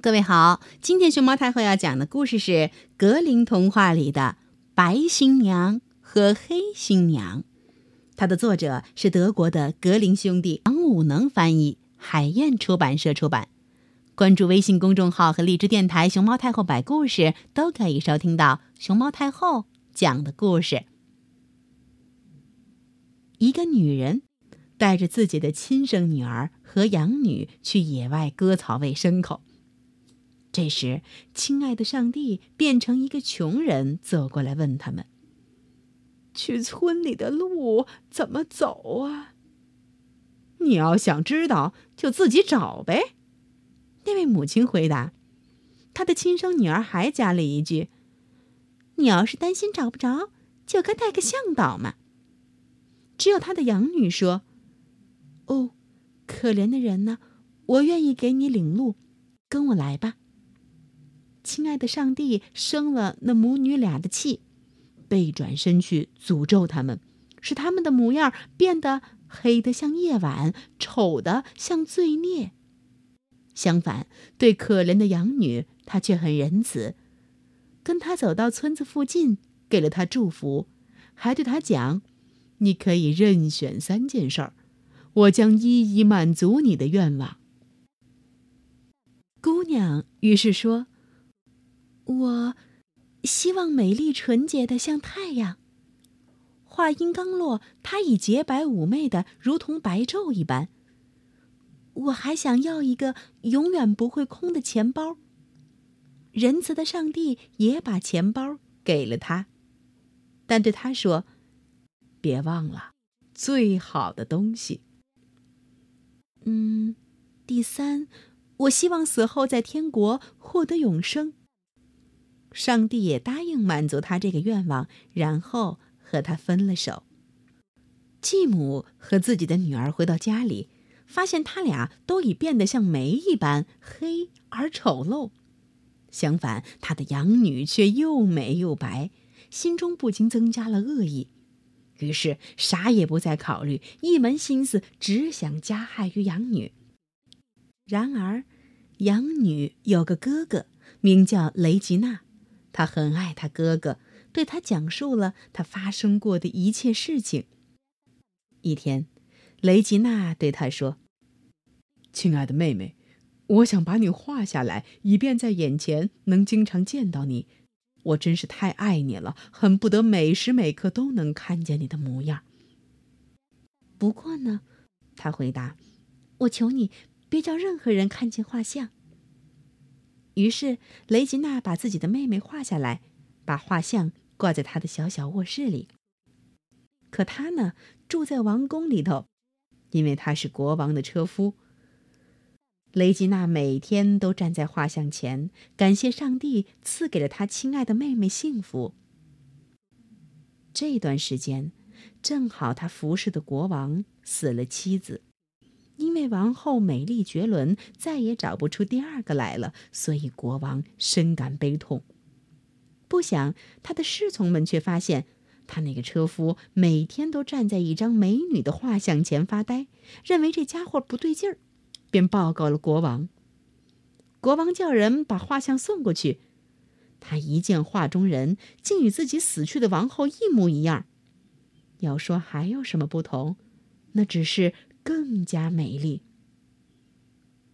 各位好，今天熊猫太后要讲的故事是《格林童话》里的《白新娘和黑新娘》，它的作者是德国的格林兄弟，王武能翻译，海燕出版社出版。关注微信公众号和荔枝电台“熊猫太后摆故事”，都可以收听到熊猫太后讲的故事。一个女人带着自己的亲生女儿和养女去野外割草喂牲口。这时，亲爱的上帝变成一个穷人走过来，问他们：“去村里的路怎么走啊？”你要想知道，就自己找呗。那位母亲回答。她的亲生女儿还加了一句：“你要是担心找不着，就该带个向导嘛。”只有他的养女说：“哦，可怜的人呢，我愿意给你领路，跟我来吧。”亲爱的上帝生了那母女俩的气，背转身去诅咒他们，使他们的模样变得黑得像夜晚，丑得像罪孽。相反，对可怜的养女，他却很仁慈，跟他走到村子附近，给了他祝福，还对他讲：“你可以任选三件事儿，我将一一满足你的愿望。”姑娘于是说。我希望美丽纯洁的像太阳。话音刚落，她已洁白妩媚的如同白昼一般。我还想要一个永远不会空的钱包。仁慈的上帝也把钱包给了他，但对他说：“别忘了最好的东西。”嗯，第三，我希望死后在天国获得永生。上帝也答应满足他这个愿望，然后和他分了手。继母和自己的女儿回到家里，发现他俩都已变得像煤一般黑而丑陋。相反，他的养女却又美又白，心中不禁增加了恶意。于是啥也不再考虑，一门心思只想加害于养女。然而，养女有个哥哥，名叫雷吉娜。他很爱他哥哥，对他讲述了他发生过的一切事情。一天，雷吉娜对他说：“亲爱的妹妹，我想把你画下来，以便在眼前能经常见到你。我真是太爱你了，恨不得每时每刻都能看见你的模样。”不过呢，他回答：“我求你别叫任何人看见画像。”于是，雷吉娜把自己的妹妹画下来，把画像挂在她的小小卧室里。可她呢，住在王宫里头，因为她是国王的车夫。雷吉娜每天都站在画像前，感谢上帝赐给了她亲爱的妹妹幸福。这段时间，正好她服侍的国王死了妻子。因为王后美丽绝伦，再也找不出第二个来了，所以国王深感悲痛。不想他的侍从们却发现，他那个车夫每天都站在一张美女的画像前发呆，认为这家伙不对劲儿，便报告了国王。国王叫人把画像送过去，他一见画中人，竟与自己死去的王后一模一样。要说还有什么不同，那只是。更加美丽。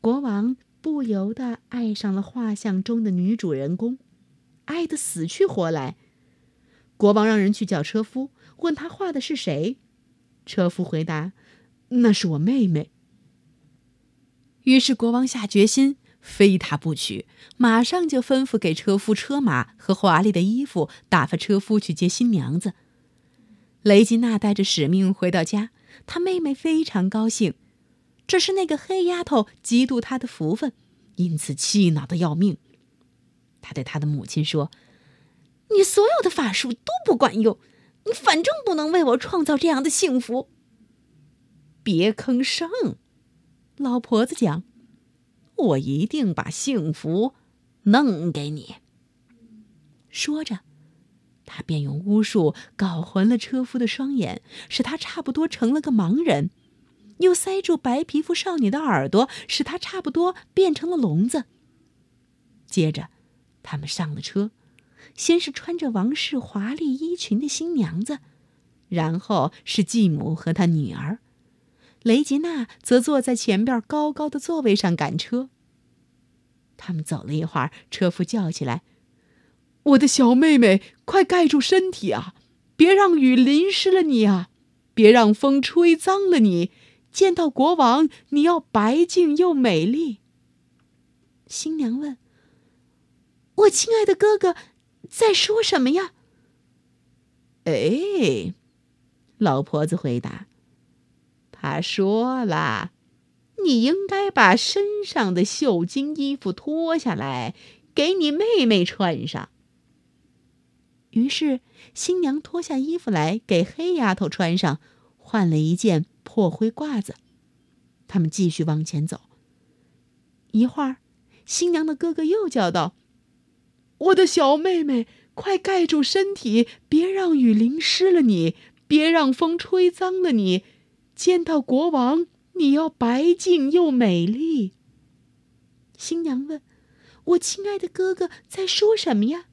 国王不由得爱上了画像中的女主人公，爱得死去活来。国王让人去叫车夫，问他画的是谁。车夫回答：“那是我妹妹。”于是国王下决心非她不娶，马上就吩咐给车夫车马和华丽的衣服，打发车夫去接新娘子。雷吉娜带着使命回到家。他妹妹非常高兴，只是那个黑丫头嫉妒她的福分，因此气恼的要命。他对他的母亲说：“你所有的法术都不管用，你反正不能为我创造这样的幸福。”别吭声，老婆子讲：“我一定把幸福弄给你。”说着。他便用巫术搞混了车夫的双眼，使他差不多成了个盲人；又塞住白皮肤少女的耳朵，使她差不多变成了聋子。接着，他们上了车，先是穿着王室华丽衣裙的新娘子，然后是继母和她女儿，雷吉娜则坐在前边高高的座位上赶车。他们走了一会儿，车夫叫起来：“我的小妹妹，快盖住身体啊！别让雨淋湿了你啊！别让风吹脏了你！见到国王，你要白净又美丽。”新娘问：“我亲爱的哥哥，在说什么呀？”哎，老婆子回答：“他说了。”你应该把身上的绣金衣服脱下来，给你妹妹穿上。于是新娘脱下衣服来给黑丫头穿上，换了一件破灰褂子。他们继续往前走。一会儿，新娘的哥哥又叫道：“我的小妹妹，快盖住身体，别让雨淋湿了你，别让风吹脏了你。见到国王。”你要白净又美丽。新娘问：“我亲爱的哥哥在说什么呀？”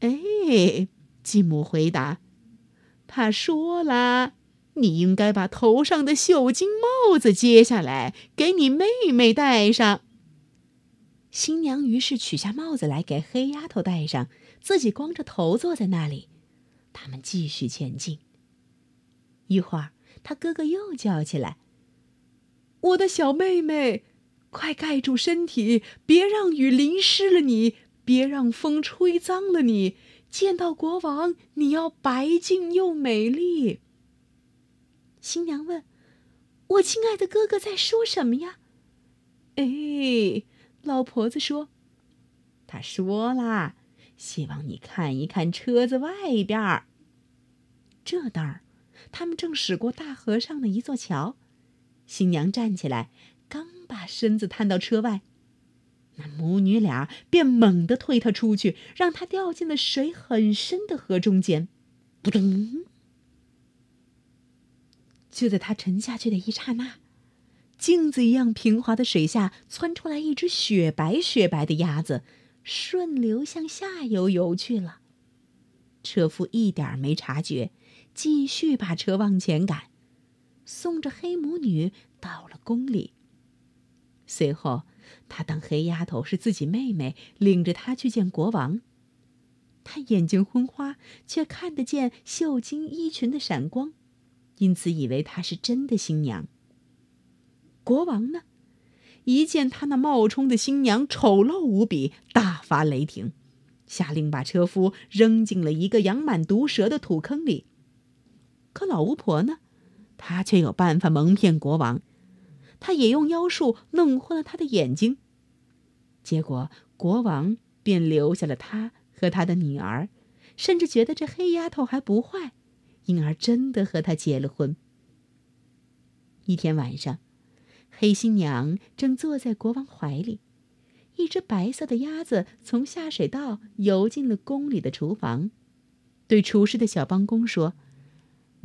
哎，继母回答：“他说了，你应该把头上的绣金帽子揭下来，给你妹妹戴上。”新娘于是取下帽子来给黑丫头戴上，自己光着头坐在那里。他们继续前进。一会儿，他哥哥又叫起来。我的小妹妹，快盖住身体，别让雨淋湿了你，别让风吹脏了你。见到国王，你要白净又美丽。新娘问：“我亲爱的哥哥在说什么呀？”哎，老婆子说：“他说啦，希望你看一看车子外边儿。”这当儿，他们正驶过大河上的一座桥。新娘站起来，刚把身子探到车外，那母女俩便猛地推他出去，让他掉进了水很深的河中间。扑通！就在他沉下去的一刹那，镜子一样平滑的水下窜出来一只雪白雪白的鸭子，顺流向下游游去了。车夫一点没察觉，继续把车往前赶。送着黑母女到了宫里。随后，他当黑丫头是自己妹妹，领着她去见国王。他眼睛昏花，却看得见绣金衣裙的闪光，因此以为她是真的新娘。国王呢，一见他那冒充的新娘丑陋无比，大发雷霆，下令把车夫扔进了一个养满毒蛇的土坑里。可老巫婆呢？她却有办法蒙骗国王，他也用妖术弄昏了他的眼睛，结果国王便留下了他和他的女儿，甚至觉得这黑丫头还不坏，因而真的和他结了婚。一天晚上，黑新娘正坐在国王怀里，一只白色的鸭子从下水道游进了宫里的厨房，对厨师的小帮工说。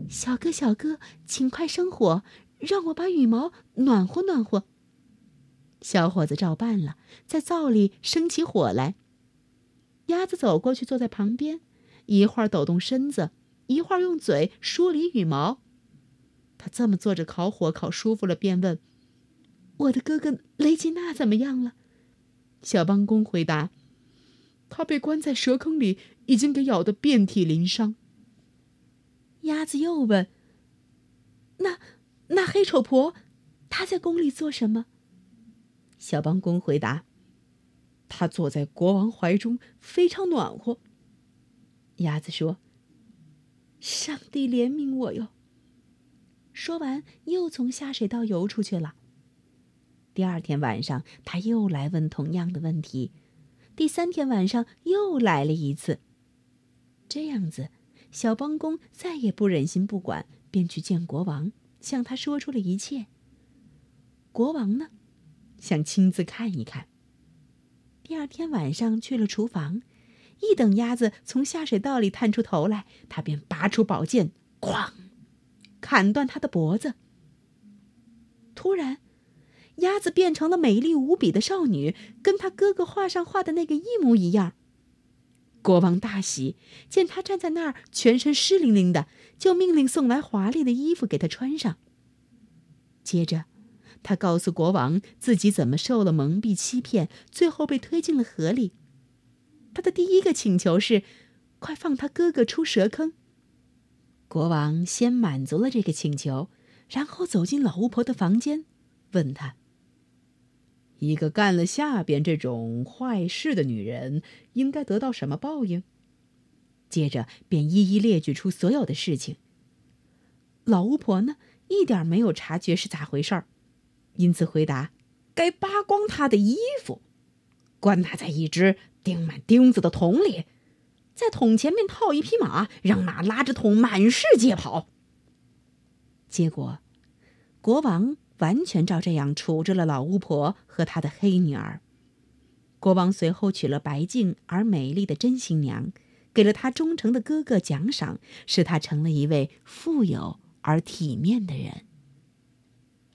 小哥，小哥，请快生火，让我把羽毛暖和暖和。小伙子照办了，在灶里生起火来。鸭子走过去，坐在旁边，一会儿抖动身子，一会儿用嘴梳理羽毛。他这么坐着烤火，烤舒服了，便问：“我的哥哥雷吉娜怎么样了？”小帮工回答：“他被关在蛇坑里，已经给咬得遍体鳞伤。”鸭子又问：“那那黑丑婆，她在宫里做什么？”小帮工回答：“她坐在国王怀中，非常暖和。”鸭子说：“上帝怜悯我哟！”说完，又从下水道游出去了。第二天晚上，他又来问同样的问题；第三天晚上，又来了一次。这样子。小帮工再也不忍心不管，便去见国王，向他说出了一切。国王呢，想亲自看一看。第二天晚上去了厨房，一等鸭子从下水道里探出头来，他便拔出宝剑，哐，砍断他的脖子。突然，鸭子变成了美丽无比的少女，跟他哥哥画上画的那个一模一样。国王大喜，见他站在那儿全身湿淋淋的，就命令送来华丽的衣服给他穿上。接着，他告诉国王自己怎么受了蒙蔽欺骗，最后被推进了河里。他的第一个请求是，快放他哥哥出蛇坑。国王先满足了这个请求，然后走进老巫婆的房间，问他。一个干了下边这种坏事的女人，应该得到什么报应？接着便一一列举出所有的事情。老巫婆呢，一点没有察觉是咋回事儿，因此回答：“该扒光她的衣服，关她在一只钉满钉子的桶里，在桶前面套一匹马，让马拉着桶满世界跑。”结果，国王。完全照这样处置了老巫婆和她的黑女儿。国王随后娶了白净而美丽的真新娘，给了她忠诚的哥哥奖赏，使她成了一位富有而体面的人。